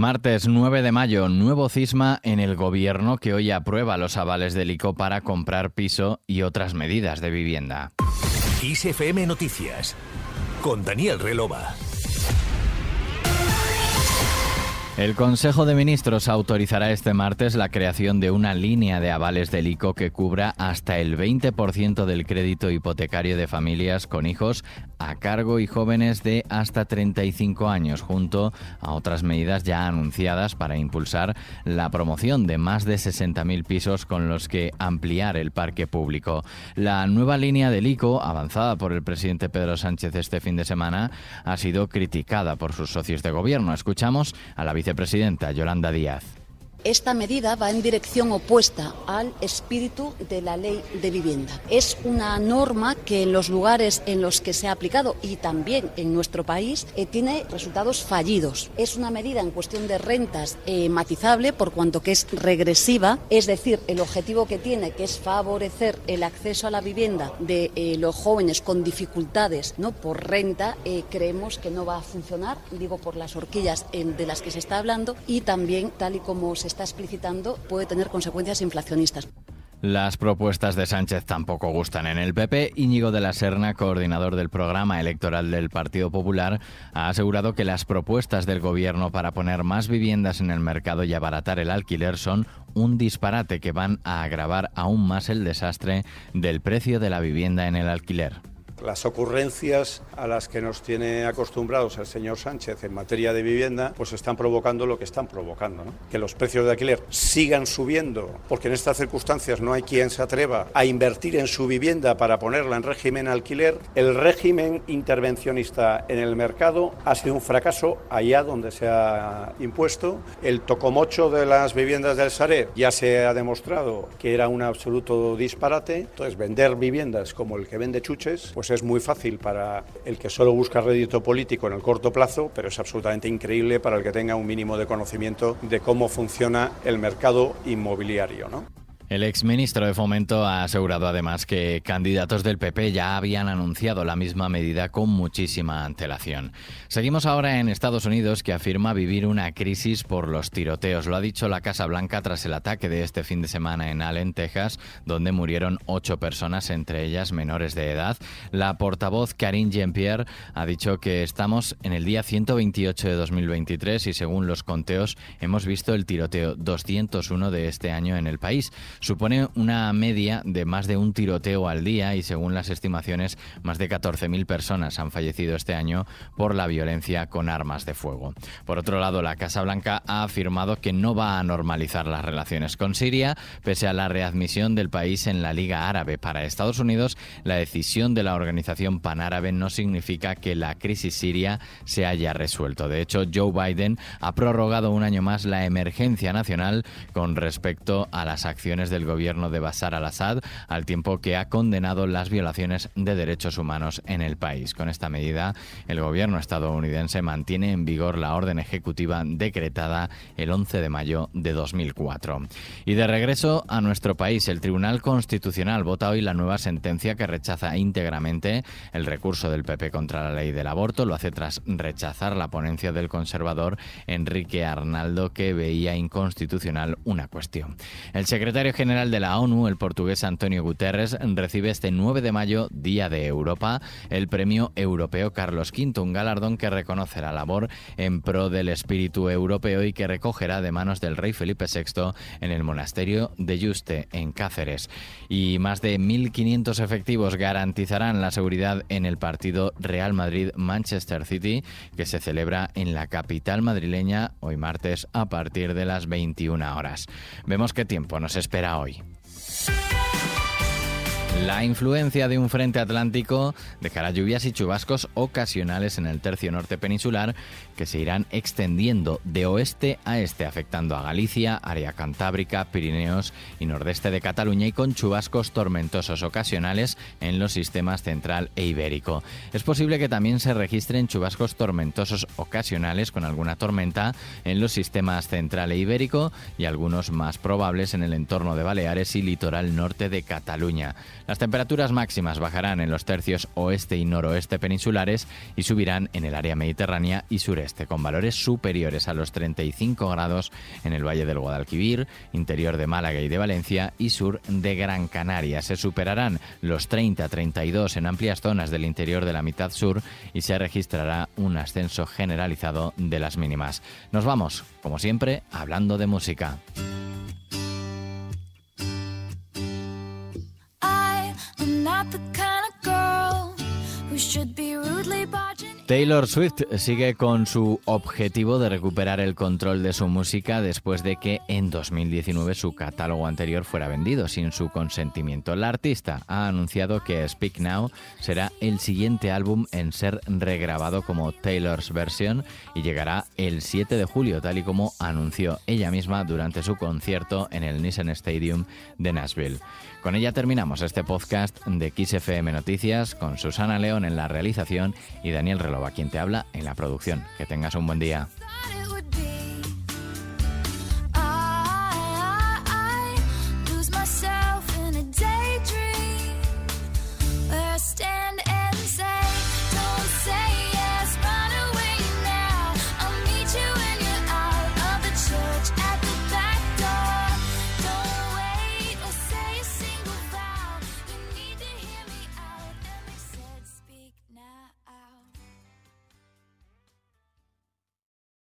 Martes 9 de mayo, nuevo cisma en el gobierno que hoy aprueba los avales del ICO para comprar piso y otras medidas de vivienda. ISFM Noticias con Daniel Relova. El Consejo de Ministros autorizará este martes la creación de una línea de avales del ICO que cubra hasta el 20% del crédito hipotecario de familias con hijos a cargo y jóvenes de hasta 35 años, junto a otras medidas ya anunciadas para impulsar la promoción de más de 60.000 pisos con los que ampliar el parque público. La nueva línea del ICO, avanzada por el presidente Pedro Sánchez este fin de semana, ha sido criticada por sus socios de gobierno. Escuchamos a la vicepresidenta Yolanda Díaz. Esta medida va en dirección opuesta al espíritu de la ley de vivienda. Es una norma que en los lugares en los que se ha aplicado y también en nuestro país eh, tiene resultados fallidos. Es una medida en cuestión de rentas eh, matizable por cuanto que es regresiva, es decir, el objetivo que tiene que es favorecer el acceso a la vivienda de eh, los jóvenes con dificultades ¿no? por renta, creemos que no va a funcionar, digo por las horquillas de las que se está hablando y también tal y como se está explicitando puede tener consecuencias inflacionistas. Las propuestas de Sánchez tampoco gustan en el PP. Íñigo de la Serna, coordinador del programa electoral del Partido Popular, ha asegurado que las propuestas del Gobierno para poner más viviendas en el mercado y abaratar el alquiler son un disparate que van a agravar aún más el desastre del precio de la vivienda en el alquiler. Las ocurrencias a las que nos tiene acostumbrados el señor Sánchez en materia de vivienda, pues están provocando lo que están provocando, que los precios de alquiler sigan subiendo, porque en estas circunstancias no hay quien se atreva a invertir en su vivienda para ponerla en régimen alquiler. El régimen intervencionista en el mercado ha sido un fracaso allá donde se ha impuesto. El tocomocho de las viviendas del Sareb ya se ha demostrado que era un absoluto disparate. Entonces, vender viviendas como el que vende chuches, pues es muy fácil para el que solo busca rédito político en el corto plazo, pero es absolutamente increíble para el que tenga un mínimo de conocimiento de cómo funciona el mercado inmobiliario. ¿no? El exministro de Fomento ha asegurado además que candidatos del PP ya habían anunciado la misma medida con muchísima antelación. Seguimos ahora en Estados Unidos, que afirma vivir una crisis por los tiroteos. Lo ha dicho la Casa Blanca tras el ataque de este fin de semana en Allen, Texas, donde murieron ocho personas, entre ellas menores de edad. La portavoz Karine Jean-Pierre ha dicho que estamos en el día 128 de 2023 y según los conteos hemos visto el tiroteo 201 de este año en el país supone una media de más de un tiroteo al día y según las estimaciones más de 14.000 personas han fallecido este año por la violencia con armas de fuego. Por otro lado, la Casa Blanca ha afirmado que no va a normalizar las relaciones con Siria pese a la readmisión del país en la Liga Árabe. Para Estados Unidos, la decisión de la organización panárabe no significa que la crisis siria se haya resuelto. De hecho, Joe Biden ha prorrogado un año más la emergencia nacional con respecto a las acciones del gobierno de Bashar al-Assad, al tiempo que ha condenado las violaciones de derechos humanos en el país. Con esta medida, el gobierno estadounidense mantiene en vigor la orden ejecutiva decretada el 11 de mayo de 2004. Y de regreso a nuestro país, el Tribunal Constitucional vota hoy la nueva sentencia que rechaza íntegramente el recurso del PP contra la ley del aborto. Lo hace tras rechazar la ponencia del conservador Enrique Arnaldo, que veía inconstitucional una cuestión. El secretario general de la ONU, el portugués Antonio Guterres, recibe este 9 de mayo, Día de Europa, el premio europeo Carlos V, un galardón que reconoce la labor en pro del espíritu europeo y que recogerá de manos del rey Felipe VI en el monasterio de Yuste, en Cáceres. Y más de 1.500 efectivos garantizarán la seguridad en el partido Real Madrid-Manchester City, que se celebra en la capital madrileña hoy martes a partir de las 21 horas. Vemos qué tiempo nos espera Ahoj. La influencia de un frente atlántico dejará lluvias y chubascos ocasionales en el tercio norte peninsular que se irán extendiendo de oeste a este, afectando a Galicia, área cantábrica, Pirineos y nordeste de Cataluña y con chubascos tormentosos ocasionales en los sistemas central e ibérico. Es posible que también se registren chubascos tormentosos ocasionales con alguna tormenta en los sistemas central e ibérico y algunos más probables en el entorno de Baleares y litoral norte de Cataluña. Las temperaturas máximas bajarán en los tercios oeste y noroeste peninsulares y subirán en el área mediterránea y sureste, con valores superiores a los 35 grados en el Valle del Guadalquivir, interior de Málaga y de Valencia y sur de Gran Canaria. Se superarán los 30-32 en amplias zonas del interior de la mitad sur y se registrará un ascenso generalizado de las mínimas. Nos vamos, como siempre, hablando de música. Taylor Swift sigue con su objetivo de recuperar el control de su música después de que en 2019 su catálogo anterior fuera vendido sin su consentimiento. La artista ha anunciado que Speak Now será el siguiente álbum en ser regrabado como Taylor's Version y llegará el 7 de julio, tal y como anunció ella misma durante su concierto en el Nissan Stadium de Nashville. Con ella terminamos este podcast de XFM Noticias con Susana León en la realización y Daniel Relova, quien te habla en la producción. Que tengas un buen día.